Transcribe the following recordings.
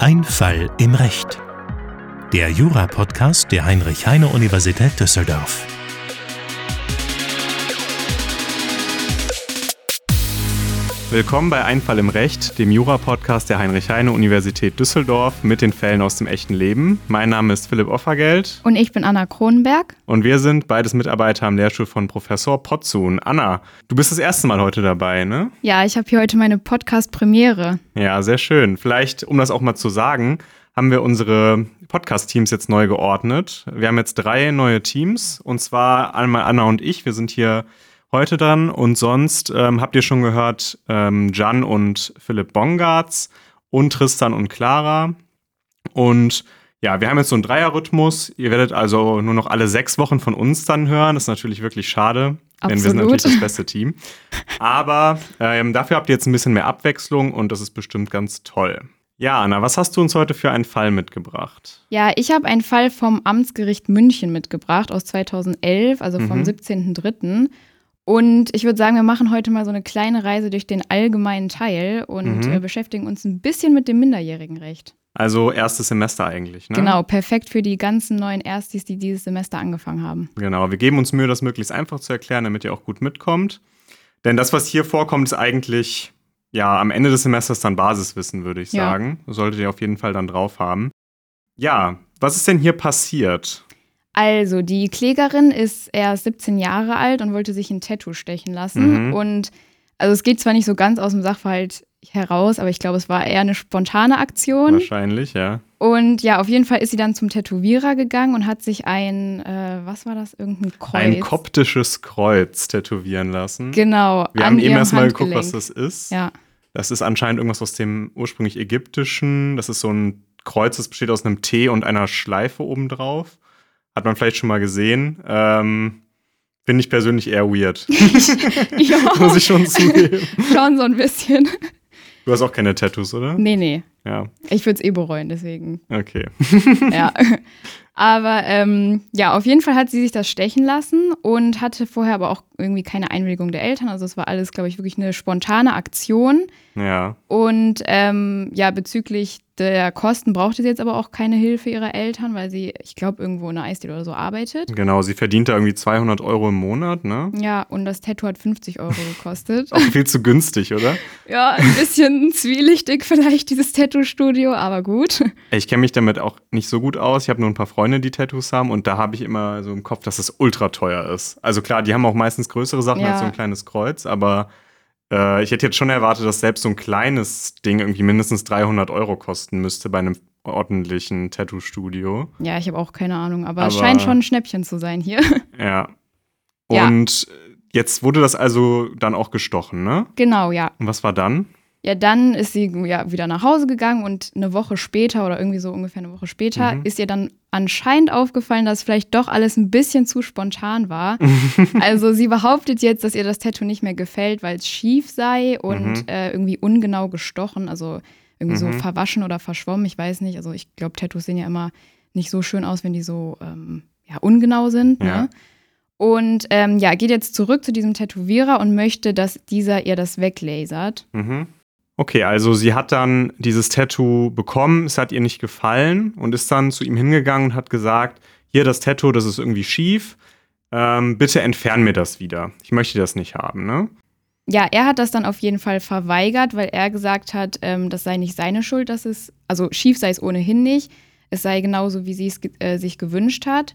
Ein Fall im Recht. Der Jura-Podcast der Heinrich-Heine-Universität Düsseldorf. Willkommen bei Einfall im Recht, dem Jura-Podcast der Heinrich-Heine-Universität Düsseldorf mit den Fällen aus dem echten Leben. Mein Name ist Philipp Offergeld. Und ich bin Anna Kronenberg. Und wir sind beides Mitarbeiter am Lehrstuhl von Professor Potzun. Anna, du bist das erste Mal heute dabei, ne? Ja, ich habe hier heute meine Podcast-Premiere. Ja, sehr schön. Vielleicht, um das auch mal zu sagen, haben wir unsere Podcast-Teams jetzt neu geordnet. Wir haben jetzt drei neue Teams. Und zwar einmal Anna und ich. Wir sind hier heute dann. Und sonst ähm, habt ihr schon gehört, ähm, Jan und Philipp Bongartz und Tristan und Clara. Und ja, wir haben jetzt so einen Dreierrhythmus. Ihr werdet also nur noch alle sechs Wochen von uns dann hören. Das ist natürlich wirklich schade, Absolut. denn wir sind natürlich das beste Team. Aber ähm, dafür habt ihr jetzt ein bisschen mehr Abwechslung und das ist bestimmt ganz toll. Ja, Anna, was hast du uns heute für einen Fall mitgebracht? Ja, ich habe einen Fall vom Amtsgericht München mitgebracht aus 2011, also vom Mhm. 17.03. Und ich würde sagen, wir machen heute mal so eine kleine Reise durch den allgemeinen Teil und Mhm. äh, beschäftigen uns ein bisschen mit dem Minderjährigenrecht. Also erstes Semester eigentlich, ne? Genau, perfekt für die ganzen neuen Erstis, die dieses Semester angefangen haben. Genau, wir geben uns Mühe, das möglichst einfach zu erklären, damit ihr auch gut mitkommt. Denn das, was hier vorkommt, ist eigentlich ja am Ende des Semesters dann Basiswissen, würde ich Ja. sagen. Solltet ihr auf jeden Fall dann drauf haben. Ja, was ist denn hier passiert? Also, die Klägerin ist erst 17 Jahre alt und wollte sich ein Tattoo stechen lassen. Mhm. Und also es geht zwar nicht so ganz aus dem Sachverhalt heraus, aber ich glaube, es war eher eine spontane Aktion. Wahrscheinlich, ja. Und ja, auf jeden Fall ist sie dann zum Tätowierer gegangen und hat sich ein, äh, was war das, irgendein Kreuz. Ein koptisches Kreuz tätowieren lassen. Genau. wir haben eben erstmal geguckt, was das ist. Ja, Das ist anscheinend irgendwas aus dem ursprünglich ägyptischen. Das ist so ein Kreuz, das besteht aus einem T und einer Schleife obendrauf. Hat man vielleicht schon mal gesehen. Ähm, Finde ich persönlich eher weird. Muss ich schon zugeben. schon so ein bisschen. Du hast auch keine Tattoos, oder? Nee, nee. Ja, Ich würde es eh bereuen, deswegen. okay. ja. Aber ähm, ja, auf jeden Fall hat sie sich das stechen lassen und hatte vorher aber auch irgendwie keine Einwilligung der Eltern. Also es war alles, glaube ich, wirklich eine spontane Aktion. Ja, Und ähm, ja, bezüglich der Kosten brauchte sie jetzt aber auch keine Hilfe ihrer Eltern, weil sie, ich glaube, irgendwo in einer Eisdiele oder so arbeitet. genau. Sie verdient da irgendwie 200 Euro im Monat, ne? Ja, und das Tattoo hat 50 Euro gekostet. Auch viel zu günstig, oder? ja, ein bisschen zwielichtig vielleicht, dieses Tattoo-Studio, aber gut. Ich kenne mich damit auch nicht so gut aus. Ich habe nur ein paar Freunde, die Tattoos haben und da habe ich immer so im Kopf, dass es ultra teuer ist. Also klar, die haben auch meistens größere Sachen Ja. als so ein kleines Kreuz, aber äh, ich hätte jetzt schon erwartet, dass selbst so ein kleines Ding irgendwie mindestens 300 Euro kosten müsste bei einem ordentlichen Tattoo-Studio. Ja, ich habe auch keine Ahnung, aber, es Aber- scheint schon ein Schnäppchen zu sein hier. Ja. Ja. Und jetzt wurde das also dann auch gestochen, ne? genau, ja. Und was war dann? Ja, dann ist sie ja wieder nach Hause gegangen und eine Woche später oder irgendwie so ungefähr eine Woche später Mhm. ist ihr dann anscheinend aufgefallen, dass vielleicht doch alles ein bisschen zu spontan war. also sie behauptet jetzt, dass ihr das Tattoo nicht mehr gefällt, weil es schief sei und Mhm. äh, irgendwie ungenau gestochen, also irgendwie so Mhm. verwaschen oder verschwommen, ich weiß nicht. Also ich glaube, Tattoos sehen ja immer nicht so schön aus, wenn die so ähm, ja, ungenau sind. Ja. Ne? Und ähm, ja, geht jetzt zurück zu diesem Tätowierer und möchte, dass dieser ihr das weglasert. Mhm. Okay, also sie hat dann dieses Tattoo bekommen, es hat ihr nicht gefallen und ist dann zu ihm hingegangen und hat gesagt, hier das Tattoo, das ist irgendwie schief, ähm, bitte entfern mir das wieder. Ich möchte das nicht haben, ne? Ja, er hat das dann auf jeden Fall verweigert, weil er gesagt hat, ähm, das sei nicht seine Schuld, dass es, also schief sei es ohnehin nicht, es sei genauso, wie sie es äh, sich gewünscht hat.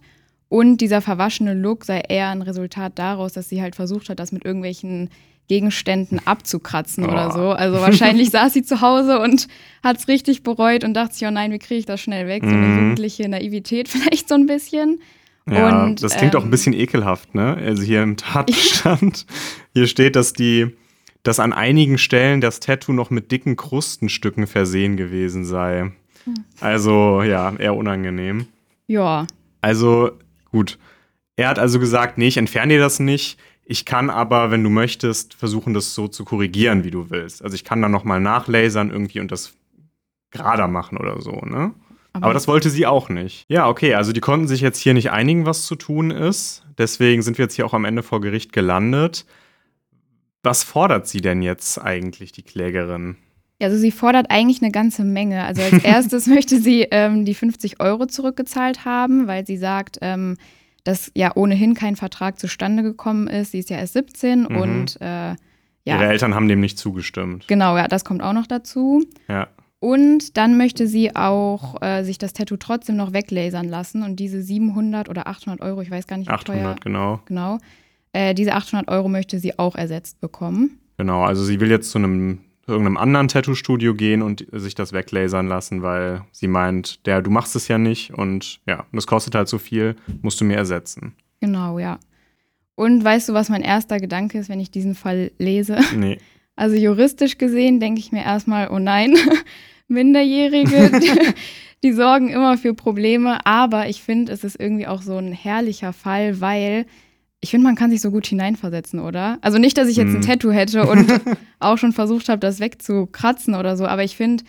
Und dieser verwaschene Look sei eher ein Resultat daraus, dass sie halt versucht hat, das mit irgendwelchen Gegenständen abzukratzen oder Oh. so. Also wahrscheinlich saß sie zu Hause und hat es richtig bereut und dachte sich, oh nein, wie kriege ich das schnell weg? So eine Mhm. jugendliche Naivität vielleicht so ein bisschen. Ja, Und, das klingt auch ein ähm, bisschen ekelhaft, ne? Also hier im Tatbestand, hier steht, dass die, dass an einigen Stellen das Tattoo noch mit dicken Krustenstücken versehen gewesen sei. Hm. Also, ja, eher unangenehm. Ja, Also, gut. Er hat also gesagt, nee, ich entferne dir das nicht. Ich kann aber, wenn du möchtest, versuchen, das so zu korrigieren, wie du willst. Also ich kann dann nochmal nachlasern irgendwie und das gerader machen oder so, ne? Aber das wollte sie auch nicht. Ja, okay, also die konnten sich jetzt hier nicht einigen, was zu tun ist. Deswegen sind wir jetzt hier auch am Ende vor Gericht gelandet. Was fordert sie denn jetzt eigentlich, die Klägerin? Ja, also sie fordert eigentlich eine ganze Menge. Also als erstes möchte sie ähm, die 50 Euro zurückgezahlt haben, weil sie sagt, ähm, dass ja ohnehin kein Vertrag zustande gekommen ist. Sie ist ja erst 17 Mhm. und äh, ja. Ihre Eltern haben dem nicht zugestimmt. Genau, ja, das kommt auch noch dazu. Ja. Und dann möchte sie auch äh, sich das Tattoo trotzdem noch weglasern lassen und diese 700 oder 800 Euro, ich weiß gar nicht, wie 800, teuer, genau. genau, äh, diese 800 Euro möchte sie auch ersetzt bekommen. Genau, also sie will jetzt zu einem irgendeinem anderen Tattoo-Studio gehen und sich das weglasern lassen, weil sie meint, der, du machst es ja nicht und ja, das kostet halt so viel, musst du mir ersetzen. Genau, ja. Und weißt du, was mein erster Gedanke ist, wenn ich diesen Fall lese? Nee. Also juristisch gesehen denke ich mir erstmal, oh nein, Minderjährige, die, die sorgen immer für Probleme. Aber ich finde, es ist irgendwie auch so ein herrlicher Fall, weil ich finde, man kann sich so gut hineinversetzen, oder? Also nicht, dass ich jetzt ein Mhm. Tattoo hätte und auch schon versucht habe, das wegzukratzen oder so, aber ich finde,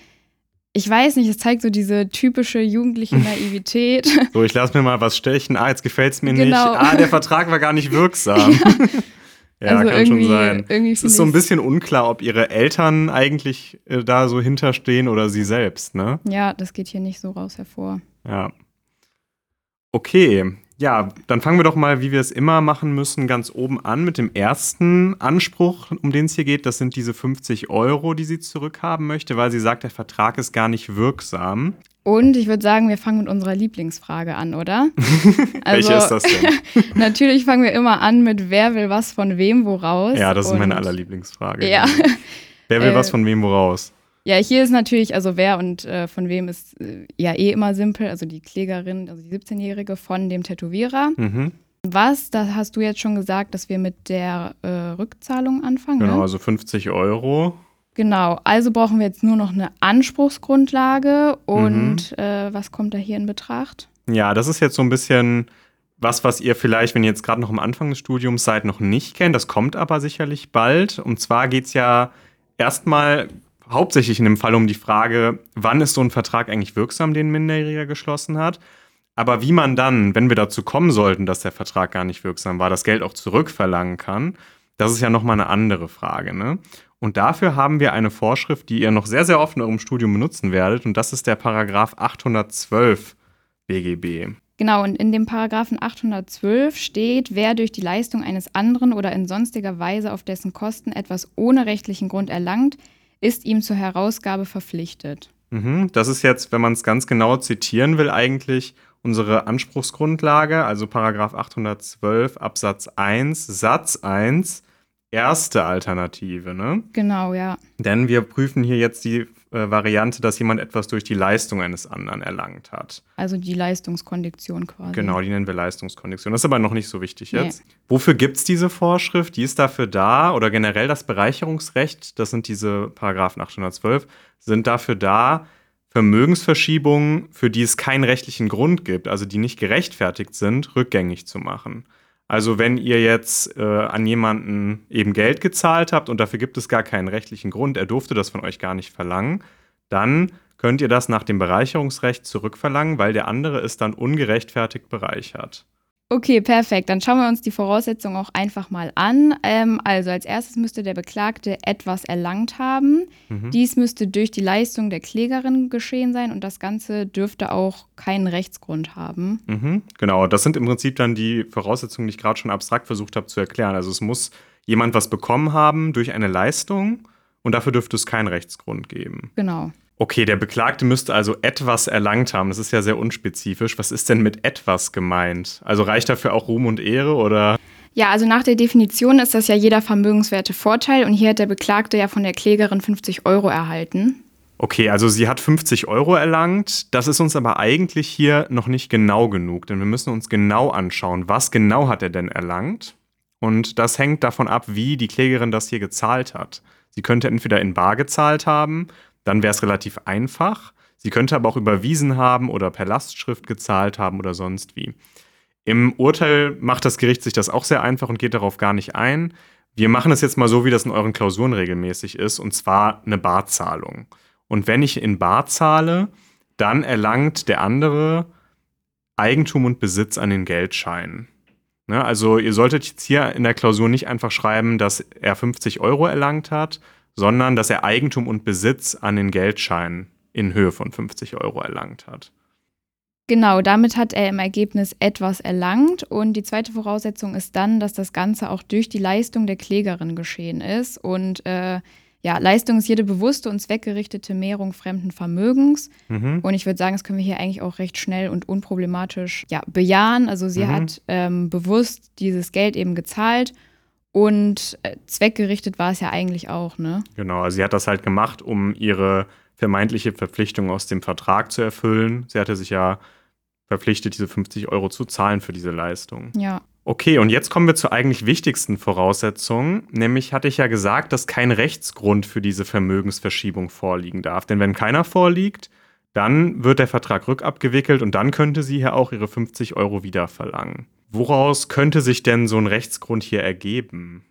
ich weiß nicht, es zeigt so diese typische jugendliche Naivität. So, ich lass mir mal was stechen. Ah, jetzt gefällt's mir nicht. Genau. Ah, der Vertrag war gar nicht wirksam. ja, also kann schon sein. Es ist so ein bisschen unklar, ob ihre Eltern eigentlich äh, da so hinterstehen oder sie selbst, ne? Ja, das geht hier nicht so raus hervor. Ja. Okay, ja, dann fangen wir doch mal, wie wir es immer machen müssen, ganz oben an mit dem ersten Anspruch, um den es hier geht. Das sind diese 50 Euro, die sie zurückhaben möchte, weil sie sagt, der Vertrag ist gar nicht wirksam. Und ich würde sagen, wir fangen mit unserer Lieblingsfrage an, oder? Also, Welche ist das denn? Natürlich fangen wir immer an mit wer will was von wem woraus. Ja, das ist meine allerlieblingsfrage. Ja. Wer will Äh, was von wem woraus? Ja, hier ist natürlich, also wer und äh, von wem ist äh, ja eh immer simpel. Also die Klägerin, also die 17-Jährige von dem Tätowierer. Mhm. Was, da hast du jetzt schon gesagt, dass wir mit der äh, Rückzahlung anfangen. Genau, Ne? also 50 Euro. Genau, also brauchen wir jetzt nur noch eine Anspruchsgrundlage. Mhm. Und äh, was kommt da hier in Betracht? Ja, das ist jetzt so ein bisschen was, was ihr vielleicht, wenn ihr jetzt gerade noch am Anfang des Studiums seid, noch nicht kennt. Das kommt aber sicherlich bald. Und zwar geht es ja erstmal hauptsächlich in dem Fall um die Frage, wann ist so ein Vertrag eigentlich wirksam, den ein Minderjähriger geschlossen hat. Aber wie man dann, wenn wir dazu kommen sollten, dass der Vertrag gar nicht wirksam war, das Geld auch zurückverlangen kann, das ist ja nochmal eine andere Frage. Ne? Und dafür haben wir eine Vorschrift, die ihr noch sehr, sehr oft in eurem Studium benutzen werdet. Und das ist der Paragraph 812 BGB. Genau, und in dem Paragraphen 812 steht, wer durch die Leistung eines anderen oder in sonstiger Weise auf dessen Kosten etwas ohne rechtlichen Grund erlangt, ist ihm zur Herausgabe verpflichtet. Mhm. Das ist jetzt, wenn man es ganz genau zitieren will, eigentlich unsere Anspruchsgrundlage, also Paragraph 812 Absatz 1 Satz 1, erste Alternative. Ne? Genau, ja. Denn wir prüfen hier jetzt die äh, Variante, dass jemand etwas durch die Leistung eines anderen erlangt hat. Also die Leistungskondition quasi. Genau, die nennen wir Leistungskondition. Das ist aber noch nicht so wichtig Nee. jetzt. Wofür gibt es diese Vorschrift? Die ist dafür da, oder generell das Bereicherungsrecht, das sind diese Paragraphen 812, sind dafür da, Vermögensverschiebungen, für die es keinen rechtlichen Grund gibt, also die nicht gerechtfertigt sind, rückgängig zu machen. Also wenn ihr jetzt äh, an jemanden eben Geld gezahlt habt und dafür gibt es gar keinen rechtlichen Grund, er durfte das von euch gar nicht verlangen, dann könnt ihr das nach dem Bereicherungsrecht zurückverlangen, weil der andere ist dann ungerechtfertigt bereichert. Okay, perfekt. Dann schauen wir uns die Voraussetzungen auch einfach mal an. Ähm, also als erstes müsste der Beklagte etwas erlangt haben. Mhm. Dies müsste durch die Leistung der Klägerin geschehen sein und das Ganze dürfte auch keinen Rechtsgrund haben. Mhm, genau, das sind im Prinzip dann die Voraussetzungen, die ich gerade schon abstrakt versucht habe zu erklären. Also es muss jemand was bekommen haben durch eine Leistung und dafür dürfte es keinen Rechtsgrund geben. Genau. Okay, der Beklagte müsste also etwas erlangt haben. Das ist ja sehr unspezifisch. Was ist denn mit etwas gemeint? Also reicht dafür auch Ruhm und Ehre oder? Ja, also nach der Definition ist das ja jeder vermögenswerte Vorteil und hier hat der Beklagte ja von der Klägerin 50 Euro erhalten. Okay, also sie hat 50 Euro erlangt. Das ist uns aber eigentlich hier noch nicht genau genug, denn wir müssen uns genau anschauen, was genau hat er denn erlangt. Und das hängt davon ab, wie die Klägerin das hier gezahlt hat. Sie könnte entweder in Bar gezahlt haben, dann wäre es relativ einfach. Sie könnte aber auch überwiesen haben oder per Lastschrift gezahlt haben oder sonst wie. Im Urteil macht das Gericht sich das auch sehr einfach und geht darauf gar nicht ein. Wir machen es jetzt mal so, wie das in euren Klausuren regelmäßig ist, und zwar eine Barzahlung. Und wenn ich in Bar zahle, dann erlangt der andere Eigentum und Besitz an den Geldscheinen. Ne, also ihr solltet jetzt hier in der Klausur nicht einfach schreiben, dass er 50 Euro erlangt hat, sondern dass er Eigentum und Besitz an den Geldscheinen in Höhe von 50 Euro erlangt hat. Genau, damit hat er im Ergebnis etwas erlangt. Und die zweite Voraussetzung ist dann, dass das Ganze auch durch die Leistung der Klägerin geschehen ist. Und äh, ja, Leistung ist jede bewusste und zweckgerichtete Mehrung fremden Vermögens. Mhm. Und ich würde sagen, das können wir hier eigentlich auch recht schnell und unproblematisch ja, bejahen. Also sie mhm. hat ähm, bewusst dieses Geld eben gezahlt und äh, zweckgerichtet war es ja eigentlich auch, ne? Genau, also sie hat das halt gemacht, um ihre vermeintliche Verpflichtung aus dem Vertrag zu erfüllen. Sie hatte sich ja verpflichtet, diese 50 Euro zu zahlen für diese Leistung. Ja. Okay, und jetzt kommen wir zur eigentlich wichtigsten Voraussetzung. Nämlich hatte ich ja gesagt, dass kein Rechtsgrund für diese Vermögensverschiebung vorliegen darf. Denn wenn keiner vorliegt, dann wird der Vertrag rückabgewickelt und dann könnte sie hier auch ihre 50 Euro wieder verlangen. Woraus könnte sich denn so ein Rechtsgrund hier ergeben?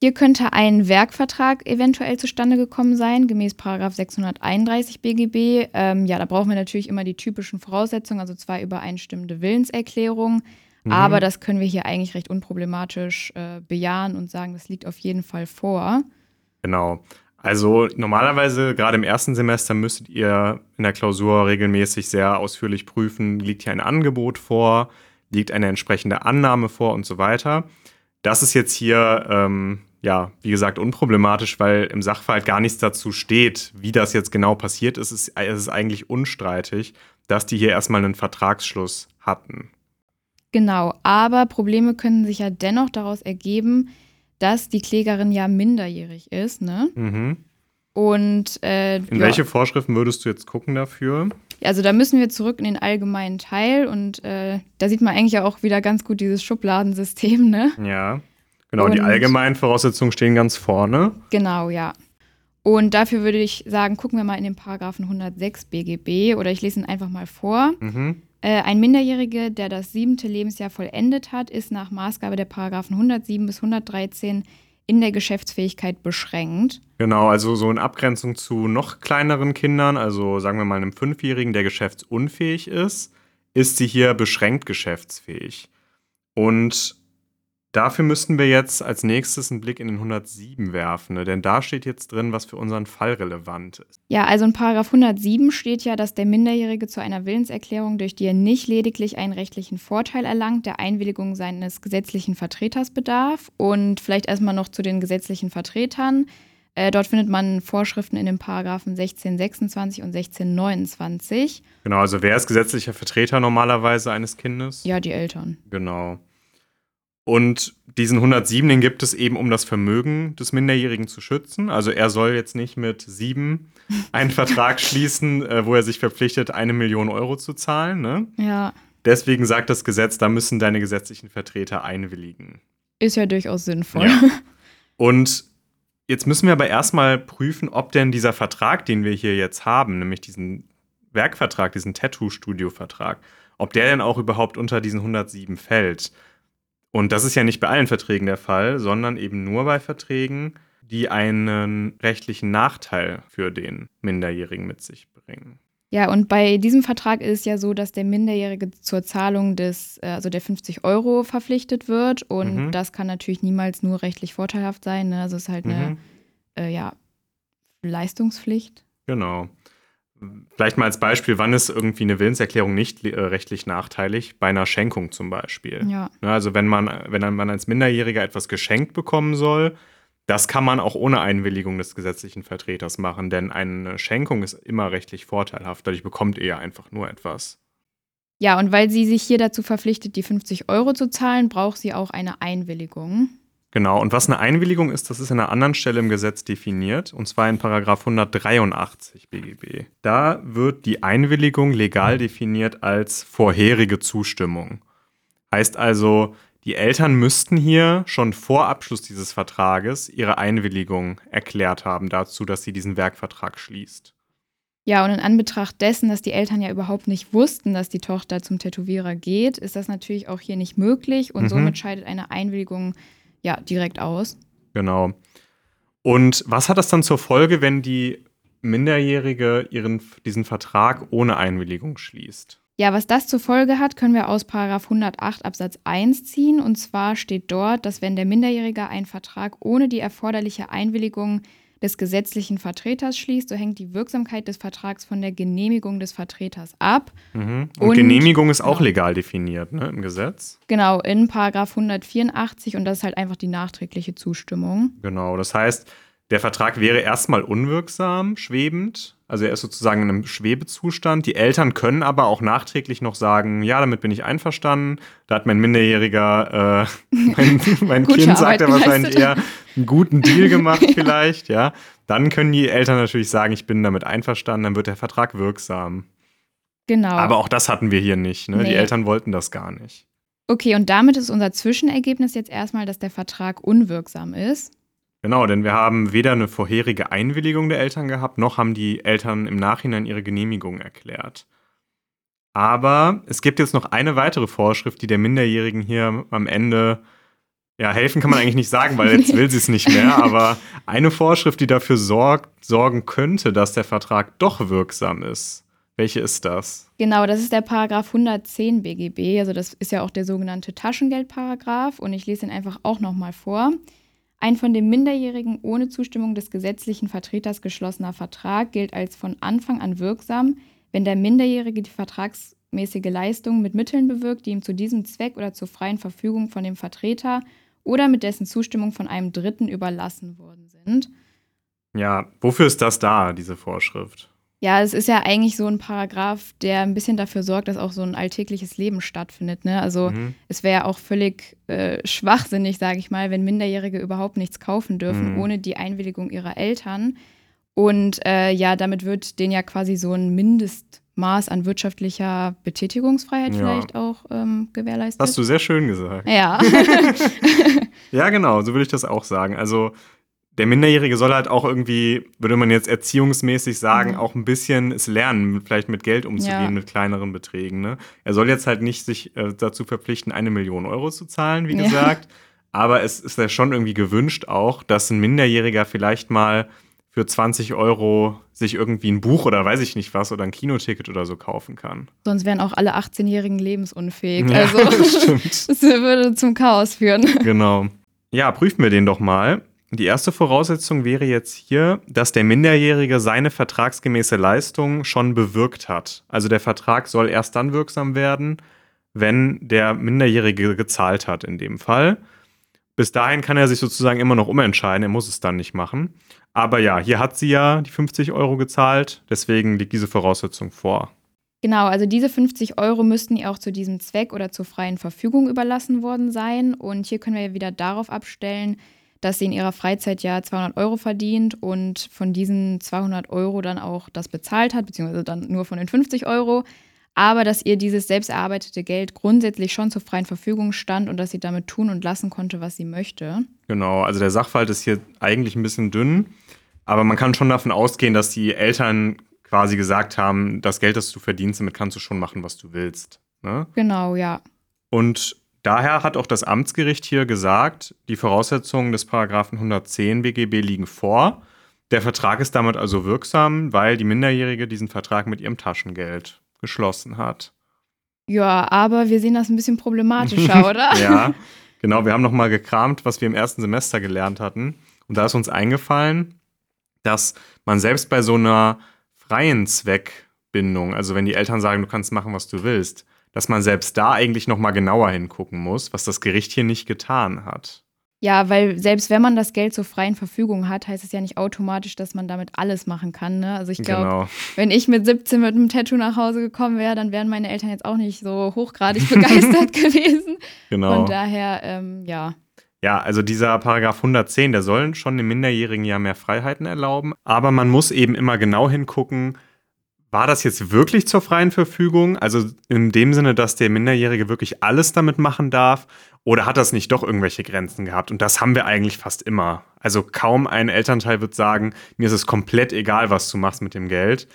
Hier könnte ein Werkvertrag eventuell zustande gekommen sein, gemäß 631 BGB. Ähm, ja, da brauchen wir natürlich immer die typischen Voraussetzungen, also zwei übereinstimmende Willenserklärungen. Mhm. Aber das können wir hier eigentlich recht unproblematisch äh, bejahen und sagen, das liegt auf jeden Fall vor. Genau. Also normalerweise, gerade im ersten Semester, müsstet ihr in der Klausur regelmäßig sehr ausführlich prüfen, liegt hier ein Angebot vor, liegt eine entsprechende Annahme vor und so weiter. Das ist jetzt hier ähm, ja, wie gesagt, unproblematisch, weil im Sachverhalt gar nichts dazu steht, wie das jetzt genau passiert ist. Es ist eigentlich unstreitig, dass die hier erstmal einen Vertragsschluss hatten. Genau, aber Probleme können sich ja dennoch daraus ergeben, dass die Klägerin ja minderjährig ist, ne? Mhm. Und äh, in ja. welche Vorschriften würdest du jetzt gucken dafür? Also da müssen wir zurück in den allgemeinen Teil und äh, da sieht man eigentlich ja auch wieder ganz gut dieses Schubladensystem, ne? Ja. Genau, und die allgemeinen Voraussetzungen stehen ganz vorne. Genau, ja. Und dafür würde ich sagen, gucken wir mal in den Paragraphen 106 BGB oder ich lese ihn einfach mal vor. Mhm. Äh, ein Minderjähriger, der das siebente Lebensjahr vollendet hat, ist nach Maßgabe der Paragraphen 107 bis 113 in der Geschäftsfähigkeit beschränkt. Genau, also so in Abgrenzung zu noch kleineren Kindern, also sagen wir mal einem Fünfjährigen, der geschäftsunfähig ist, ist sie hier beschränkt geschäftsfähig. Und Dafür müssten wir jetzt als nächstes einen Blick in den 107 werfen, ne? denn da steht jetzt drin, was für unseren Fall relevant ist. Ja, also in Paragraph 107 steht ja, dass der Minderjährige zu einer Willenserklärung, durch die er nicht lediglich einen rechtlichen Vorteil erlangt, der Einwilligung seines gesetzlichen Vertreters bedarf. Und vielleicht erstmal noch zu den gesetzlichen Vertretern. Äh, dort findet man Vorschriften in den Paragraphen 1626 und 1629. Genau, also wer ist gesetzlicher Vertreter normalerweise eines Kindes? Ja, die Eltern. Genau. Und diesen 107, den gibt es eben, um das Vermögen des Minderjährigen zu schützen. Also er soll jetzt nicht mit sieben einen Vertrag schließen, äh, wo er sich verpflichtet, eine Million Euro zu zahlen. Ne? Ja. Deswegen sagt das Gesetz, da müssen deine gesetzlichen Vertreter einwilligen. Ist ja durchaus sinnvoll. Ja. Und jetzt müssen wir aber erstmal prüfen, ob denn dieser Vertrag, den wir hier jetzt haben, nämlich diesen Werkvertrag, diesen Tattoo-Studio-Vertrag, ob der denn auch überhaupt unter diesen 107 fällt. Und das ist ja nicht bei allen Verträgen der Fall, sondern eben nur bei Verträgen, die einen rechtlichen Nachteil für den Minderjährigen mit sich bringen. Ja, und bei diesem Vertrag ist es ja so, dass der Minderjährige zur Zahlung des, äh, also der 50 Euro verpflichtet wird. Und mhm. das kann natürlich niemals nur rechtlich vorteilhaft sein. Ne? Also es ist halt eine mhm. äh, ja, Leistungspflicht. Genau. Vielleicht mal als Beispiel, wann ist irgendwie eine Willenserklärung nicht äh, rechtlich nachteilig? Bei einer Schenkung zum Beispiel. Ja. Ne, also wenn man, wenn man als Minderjähriger etwas geschenkt bekommen soll, das kann man auch ohne Einwilligung des gesetzlichen Vertreters machen, denn eine Schenkung ist immer rechtlich vorteilhaft. Dadurch bekommt er einfach nur etwas. Ja, und weil sie sich hier dazu verpflichtet, die 50 Euro zu zahlen, braucht sie auch eine Einwilligung. Genau, und was eine Einwilligung ist, das ist an einer anderen Stelle im Gesetz definiert, und zwar in Paragraph 183 BGB. Da wird die Einwilligung legal definiert als vorherige Zustimmung. Heißt also, die Eltern müssten hier schon vor Abschluss dieses Vertrages ihre Einwilligung erklärt haben dazu, dass sie diesen Werkvertrag schließt. Ja, und in Anbetracht dessen, dass die Eltern ja überhaupt nicht wussten, dass die Tochter zum Tätowierer geht, ist das natürlich auch hier nicht möglich und mhm. somit scheidet eine Einwilligung ja, direkt aus. Genau. Und was hat das dann zur Folge, wenn die Minderjährige ihren, diesen Vertrag ohne Einwilligung schließt? Ja, was das zur Folge hat, können wir aus 108 Absatz 1 ziehen. Und zwar steht dort, dass wenn der Minderjährige einen Vertrag ohne die erforderliche Einwilligung des gesetzlichen Vertreters schließt, so hängt die Wirksamkeit des Vertrags von der Genehmigung des Vertreters ab. Mhm. Und, und, Genehmigung ist auch genau. legal definiert ne, im Gesetz. Genau, in Paragraph 184 und das ist halt einfach die nachträgliche Zustimmung. Genau, das heißt, der Vertrag wäre erstmal unwirksam, schwebend. Also er ist sozusagen in einem Schwebezustand. Die Eltern können aber auch nachträglich noch sagen, ja, damit bin ich einverstanden. Da hat mein Minderjähriger, äh, mein, mein Kind sagt er wahrscheinlich eher, einen guten Deal gemacht vielleicht, ja. Dann können die Eltern natürlich sagen, ich bin damit einverstanden, dann wird der Vertrag wirksam. Genau. Aber auch das hatten wir hier nicht. Ne? Nee. Die Eltern wollten das gar nicht. Okay, und damit ist unser Zwischenergebnis jetzt erstmal, dass der Vertrag unwirksam ist. Genau, denn wir haben weder eine vorherige Einwilligung der Eltern gehabt, noch haben die Eltern im Nachhinein ihre Genehmigung erklärt. Aber es gibt jetzt noch eine weitere Vorschrift, die der Minderjährigen hier am Ende, ja, helfen kann man eigentlich nicht sagen, weil jetzt will sie es nicht mehr, aber eine Vorschrift, die dafür sorgt, sorgen könnte, dass der Vertrag doch wirksam ist. Welche ist das? Genau, das ist der Paragraph 110 BGB, also das ist ja auch der sogenannte Taschengeldparagraph und ich lese ihn einfach auch nochmal vor. Ein von dem Minderjährigen ohne Zustimmung des gesetzlichen Vertreters geschlossener Vertrag gilt als von Anfang an wirksam, wenn der Minderjährige die vertragsmäßige Leistung mit Mitteln bewirkt, die ihm zu diesem Zweck oder zur freien Verfügung von dem Vertreter oder mit dessen Zustimmung von einem Dritten überlassen worden sind. Ja, wofür ist das da, diese Vorschrift? Ja, es ist ja eigentlich so ein Paragraph, der ein bisschen dafür sorgt, dass auch so ein alltägliches Leben stattfindet. Ne? Also mhm. es wäre ja auch völlig äh, schwachsinnig, sage ich mal, wenn Minderjährige überhaupt nichts kaufen dürfen mhm. ohne die Einwilligung ihrer Eltern. Und äh, ja, damit wird denen ja quasi so ein Mindestmaß an wirtschaftlicher Betätigungsfreiheit ja. vielleicht auch ähm, gewährleistet. Hast du sehr schön gesagt. Ja. ja, genau, so würde ich das auch sagen. Also der Minderjährige soll halt auch irgendwie, würde man jetzt erziehungsmäßig sagen, mhm. auch ein bisschen es lernen, vielleicht mit Geld umzugehen, ja. mit kleineren Beträgen. Ne? Er soll jetzt halt nicht sich äh, dazu verpflichten, eine Million Euro zu zahlen, wie ja. gesagt. Aber es ist ja schon irgendwie gewünscht auch, dass ein Minderjähriger vielleicht mal für 20 Euro sich irgendwie ein Buch oder weiß ich nicht was oder ein Kinoticket oder so kaufen kann. Sonst wären auch alle 18-Jährigen lebensunfähig. Ja, also das, stimmt. das würde zum Chaos führen. Genau. Ja, prüfen wir den doch mal. Die erste Voraussetzung wäre jetzt hier, dass der Minderjährige seine vertragsgemäße Leistung schon bewirkt hat. Also der Vertrag soll erst dann wirksam werden, wenn der Minderjährige gezahlt hat in dem Fall. Bis dahin kann er sich sozusagen immer noch umentscheiden, er muss es dann nicht machen. Aber ja, hier hat sie ja die 50 Euro gezahlt, deswegen liegt diese Voraussetzung vor. Genau, also diese 50 Euro müssten ihr auch zu diesem Zweck oder zur freien Verfügung überlassen worden sein. Und hier können wir ja wieder darauf abstellen, dass sie in ihrer Freizeit ja 200 Euro verdient und von diesen 200 Euro dann auch das bezahlt hat, beziehungsweise dann nur von den 50 Euro, aber dass ihr dieses selbst erarbeitete Geld grundsätzlich schon zur freien Verfügung stand und dass sie damit tun und lassen konnte, was sie möchte. Genau, also der Sachverhalt ist hier eigentlich ein bisschen dünn, aber man kann schon davon ausgehen, dass die Eltern quasi gesagt haben, das Geld, das du verdienst, damit kannst du schon machen, was du willst. Ne? Genau, ja. Und Daher hat auch das Amtsgericht hier gesagt, die Voraussetzungen des Paragraphen 110 BGB liegen vor. Der Vertrag ist damit also wirksam, weil die Minderjährige diesen Vertrag mit ihrem Taschengeld geschlossen hat. Ja, aber wir sehen das ein bisschen problematischer, oder? ja, genau. Wir haben nochmal gekramt, was wir im ersten Semester gelernt hatten. Und da ist uns eingefallen, dass man selbst bei so einer freien Zweckbindung, also wenn die Eltern sagen, du kannst machen, was du willst, dass man selbst da eigentlich noch mal genauer hingucken muss, was das Gericht hier nicht getan hat. Ja, weil selbst wenn man das Geld zur freien Verfügung hat, heißt es ja nicht automatisch, dass man damit alles machen kann. Ne? Also ich glaube, genau. wenn ich mit 17 mit einem Tattoo nach Hause gekommen wäre, dann wären meine Eltern jetzt auch nicht so hochgradig begeistert gewesen. Genau. Von daher, ähm, ja. Ja, also dieser Paragraph 110, der soll schon den Minderjährigen ja mehr Freiheiten erlauben. Aber man muss eben immer genau hingucken, war das jetzt wirklich zur freien Verfügung? Also in dem Sinne, dass der Minderjährige wirklich alles damit machen darf? Oder hat das nicht doch irgendwelche Grenzen gehabt? Und das haben wir eigentlich fast immer. Also kaum ein Elternteil wird sagen, mir ist es komplett egal, was du machst mit dem Geld.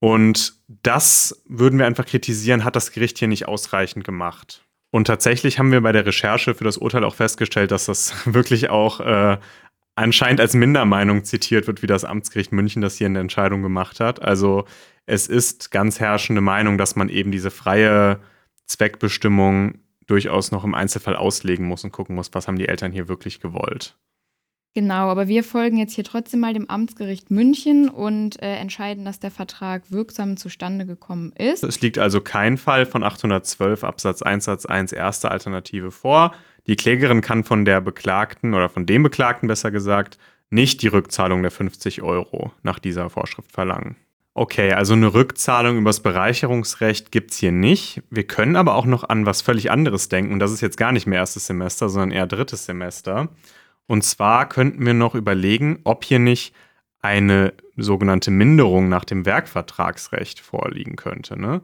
Und das würden wir einfach kritisieren, hat das Gericht hier nicht ausreichend gemacht. Und tatsächlich haben wir bei der Recherche für das Urteil auch festgestellt, dass das wirklich auch äh, anscheinend als Mindermeinung zitiert wird, wie das Amtsgericht München das hier in der Entscheidung gemacht hat. Also es ist ganz herrschende Meinung, dass man eben diese freie Zweckbestimmung durchaus noch im Einzelfall auslegen muss und gucken muss, was haben die Eltern hier wirklich gewollt. Genau, aber wir folgen jetzt hier trotzdem mal dem Amtsgericht München und äh, entscheiden, dass der Vertrag wirksam zustande gekommen ist. Es liegt also kein Fall von 812 Absatz 1 Satz 1 erste Alternative vor. Die Klägerin kann von der Beklagten oder von dem Beklagten besser gesagt nicht die Rückzahlung der 50 Euro nach dieser Vorschrift verlangen. Okay, also eine Rückzahlung übers Bereicherungsrecht gibt es hier nicht. Wir können aber auch noch an was völlig anderes denken. Und das ist jetzt gar nicht mehr erstes Semester, sondern eher drittes Semester. Und zwar könnten wir noch überlegen, ob hier nicht eine sogenannte Minderung nach dem Werkvertragsrecht vorliegen könnte. Ne?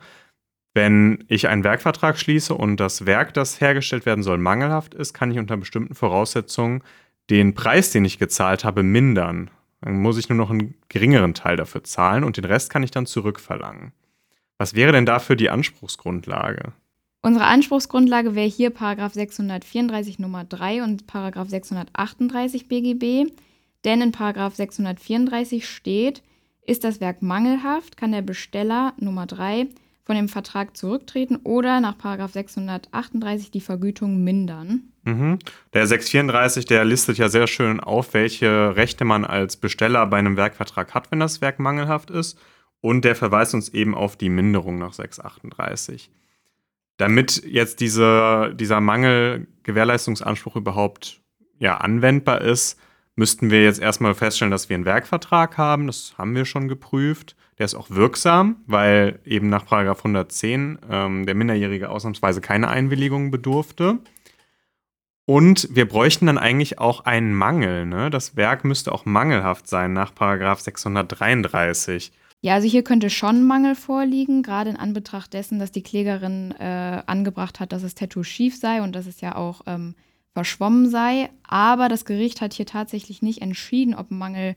Wenn ich einen Werkvertrag schließe und das Werk, das hergestellt werden soll, mangelhaft ist, kann ich unter bestimmten Voraussetzungen den Preis, den ich gezahlt habe, mindern. Dann muss ich nur noch einen geringeren Teil dafür zahlen und den Rest kann ich dann zurückverlangen. Was wäre denn dafür die Anspruchsgrundlage? Unsere Anspruchsgrundlage wäre hier Paragraph 634 Nummer 3 und Paragraph 638 BGB. Denn in Paragraph 634 steht, ist das Werk mangelhaft, kann der Besteller Nummer 3 von dem Vertrag zurücktreten oder nach Paragraph 638 die Vergütung mindern. Mhm. Der 634, der listet ja sehr schön auf, welche Rechte man als Besteller bei einem Werkvertrag hat, wenn das Werk mangelhaft ist. Und der verweist uns eben auf die Minderung nach 638 damit jetzt diese, dieser Mangel-Gewährleistungsanspruch überhaupt ja, anwendbar ist, müssten wir jetzt erstmal feststellen, dass wir einen Werkvertrag haben. Das haben wir schon geprüft. Der ist auch wirksam, weil eben nach 110 ähm, der Minderjährige ausnahmsweise keine Einwilligung bedurfte. Und wir bräuchten dann eigentlich auch einen Mangel. Ne? Das Werk müsste auch mangelhaft sein nach 633. Ja, also hier könnte schon Mangel vorliegen, gerade in Anbetracht dessen, dass die Klägerin äh, angebracht hat, dass das Tattoo schief sei und dass es ja auch ähm, verschwommen sei. Aber das Gericht hat hier tatsächlich nicht entschieden, ob Mangel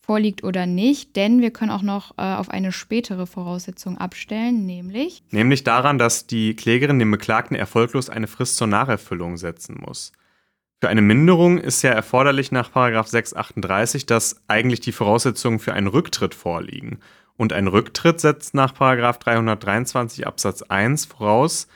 vorliegt oder nicht, denn wir können auch noch äh, auf eine spätere Voraussetzung abstellen, nämlich. Nämlich daran, dass die Klägerin dem Beklagten erfolglos eine Frist zur Nacherfüllung setzen muss. Für eine Minderung ist ja erforderlich nach 638, dass eigentlich die Voraussetzungen für einen Rücktritt vorliegen. Und ein Rücktritt setzt nach 323 Absatz 1 voraus,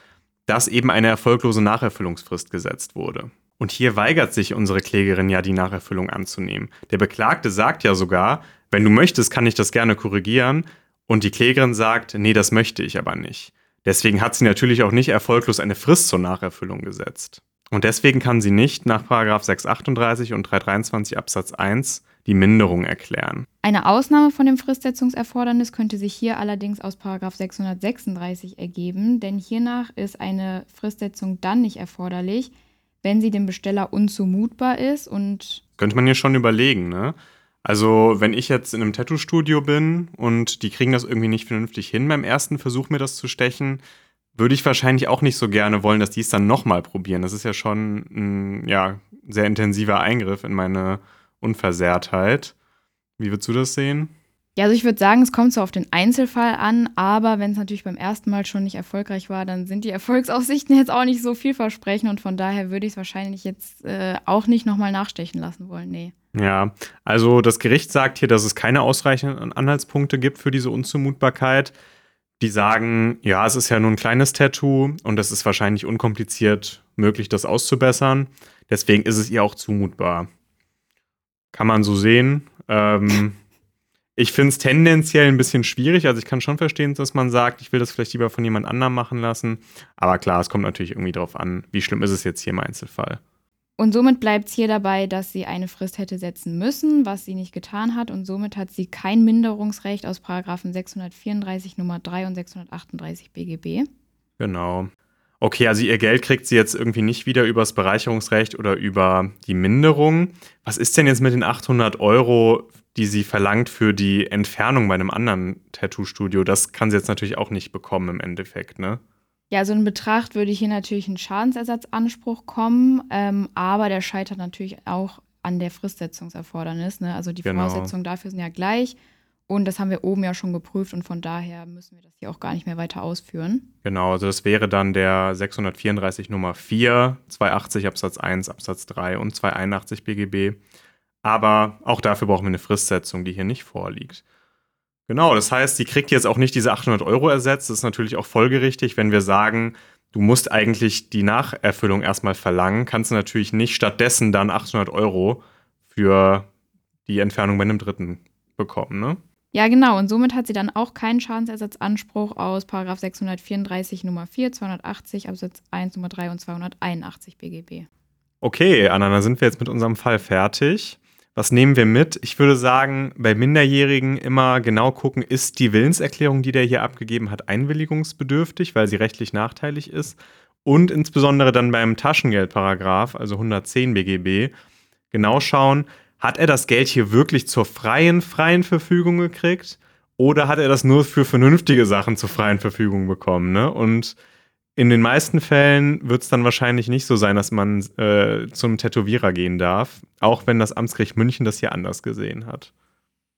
dass eben eine erfolglose Nacherfüllungsfrist gesetzt wurde. Und hier weigert sich unsere Klägerin ja, die Nacherfüllung anzunehmen. Der Beklagte sagt ja sogar, wenn du möchtest, kann ich das gerne korrigieren. Und die Klägerin sagt, nee, das möchte ich aber nicht. Deswegen hat sie natürlich auch nicht erfolglos eine Frist zur Nacherfüllung gesetzt. Und deswegen kann sie nicht nach 638 und 323 Absatz 1 die Minderung erklären. Eine Ausnahme von dem Fristsetzungserfordernis könnte sich hier allerdings aus 636 ergeben, denn hiernach ist eine Fristsetzung dann nicht erforderlich, wenn sie dem Besteller unzumutbar ist und. Könnte man hier schon überlegen, ne? Also, wenn ich jetzt in einem Tattoo-Studio bin und die kriegen das irgendwie nicht vernünftig hin beim ersten Versuch, mir das zu stechen, würde ich wahrscheinlich auch nicht so gerne wollen, dass die es dann nochmal probieren. Das ist ja schon ein ja, sehr intensiver Eingriff in meine Unversehrtheit. Wie würdest du das sehen? Ja, also ich würde sagen, es kommt so auf den Einzelfall an, aber wenn es natürlich beim ersten Mal schon nicht erfolgreich war, dann sind die Erfolgsaussichten jetzt auch nicht so vielversprechend und von daher würde ich es wahrscheinlich jetzt äh, auch nicht nochmal nachstechen lassen wollen. Nee. Ja, also das Gericht sagt hier, dass es keine ausreichenden Anhaltspunkte gibt für diese Unzumutbarkeit. Die sagen, ja, es ist ja nur ein kleines Tattoo und es ist wahrscheinlich unkompliziert möglich, das auszubessern. Deswegen ist es ihr auch zumutbar. Kann man so sehen. Ähm, ich finde es tendenziell ein bisschen schwierig. Also ich kann schon verstehen, dass man sagt, ich will das vielleicht lieber von jemand anderem machen lassen. Aber klar, es kommt natürlich irgendwie darauf an, wie schlimm ist es jetzt hier im Einzelfall. Und somit bleibt es hier dabei, dass sie eine Frist hätte setzen müssen, was sie nicht getan hat. Und somit hat sie kein Minderungsrecht aus Paragraphen 634 Nummer 3 und 638 BGB. Genau. Okay, also ihr Geld kriegt sie jetzt irgendwie nicht wieder übers Bereicherungsrecht oder über die Minderung. Was ist denn jetzt mit den 800 Euro, die sie verlangt für die Entfernung bei einem anderen Tattoo-Studio? Das kann sie jetzt natürlich auch nicht bekommen im Endeffekt, ne? Ja, so in Betracht würde hier natürlich ein Schadensersatzanspruch kommen, ähm, aber der scheitert natürlich auch an der Fristsetzungserfordernis. Ne? Also die genau. Voraussetzungen dafür sind ja gleich. Und das haben wir oben ja schon geprüft und von daher müssen wir das hier auch gar nicht mehr weiter ausführen. Genau, also das wäre dann der 634 Nummer 4, 280 Absatz 1 Absatz 3 und 281 BGB. Aber auch dafür brauchen wir eine Fristsetzung, die hier nicht vorliegt. Genau, das heißt, sie kriegt jetzt auch nicht diese 800 Euro ersetzt. Das ist natürlich auch folgerichtig, wenn wir sagen, du musst eigentlich die Nacherfüllung erstmal verlangen, kannst du natürlich nicht stattdessen dann 800 Euro für die Entfernung bei einem Dritten bekommen, ne? Ja, genau. Und somit hat sie dann auch keinen Schadensersatzanspruch aus 634 Nummer 4, 280 Absatz 1 Nummer 3 und 281 BGB. Okay, Anna, dann sind wir jetzt mit unserem Fall fertig. Was nehmen wir mit? Ich würde sagen, bei Minderjährigen immer genau gucken, ist die Willenserklärung, die der hier abgegeben hat, einwilligungsbedürftig, weil sie rechtlich nachteilig ist. Und insbesondere dann beim Taschengeldparagraf, also 110 BGB, genau schauen, hat er das Geld hier wirklich zur freien, freien Verfügung gekriegt? Oder hat er das nur für vernünftige Sachen zur freien Verfügung bekommen? Ne? Und in den meisten Fällen wird es dann wahrscheinlich nicht so sein, dass man äh, zum Tätowierer gehen darf, auch wenn das Amtsgericht München das hier anders gesehen hat.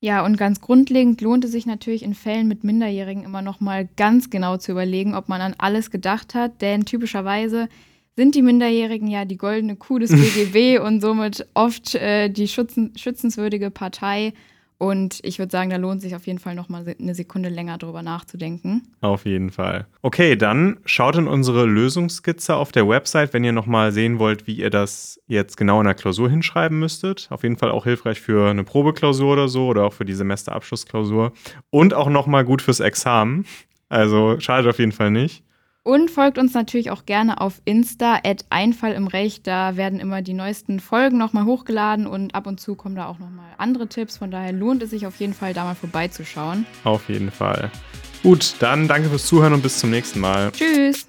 Ja, und ganz grundlegend lohnt es sich natürlich in Fällen mit Minderjährigen immer noch mal ganz genau zu überlegen, ob man an alles gedacht hat, denn typischerweise sind die Minderjährigen ja die goldene Kuh des BGB und somit oft äh, die schützen, schützenswürdige Partei. Und ich würde sagen, da lohnt sich auf jeden Fall noch mal eine Sekunde länger drüber nachzudenken. Auf jeden Fall. Okay, dann schaut in unsere Lösungsskizze auf der Website, wenn ihr noch mal sehen wollt, wie ihr das jetzt genau in der Klausur hinschreiben müsstet. Auf jeden Fall auch hilfreich für eine Probeklausur oder so oder auch für die Semesterabschlussklausur und auch noch mal gut fürs Examen. Also schadet auf jeden Fall nicht. Und folgt uns natürlich auch gerne auf Insta, at Einfall im Recht. Da werden immer die neuesten Folgen nochmal hochgeladen und ab und zu kommen da auch nochmal andere Tipps. Von daher lohnt es sich auf jeden Fall, da mal vorbeizuschauen. Auf jeden Fall. Gut, dann danke fürs Zuhören und bis zum nächsten Mal. Tschüss.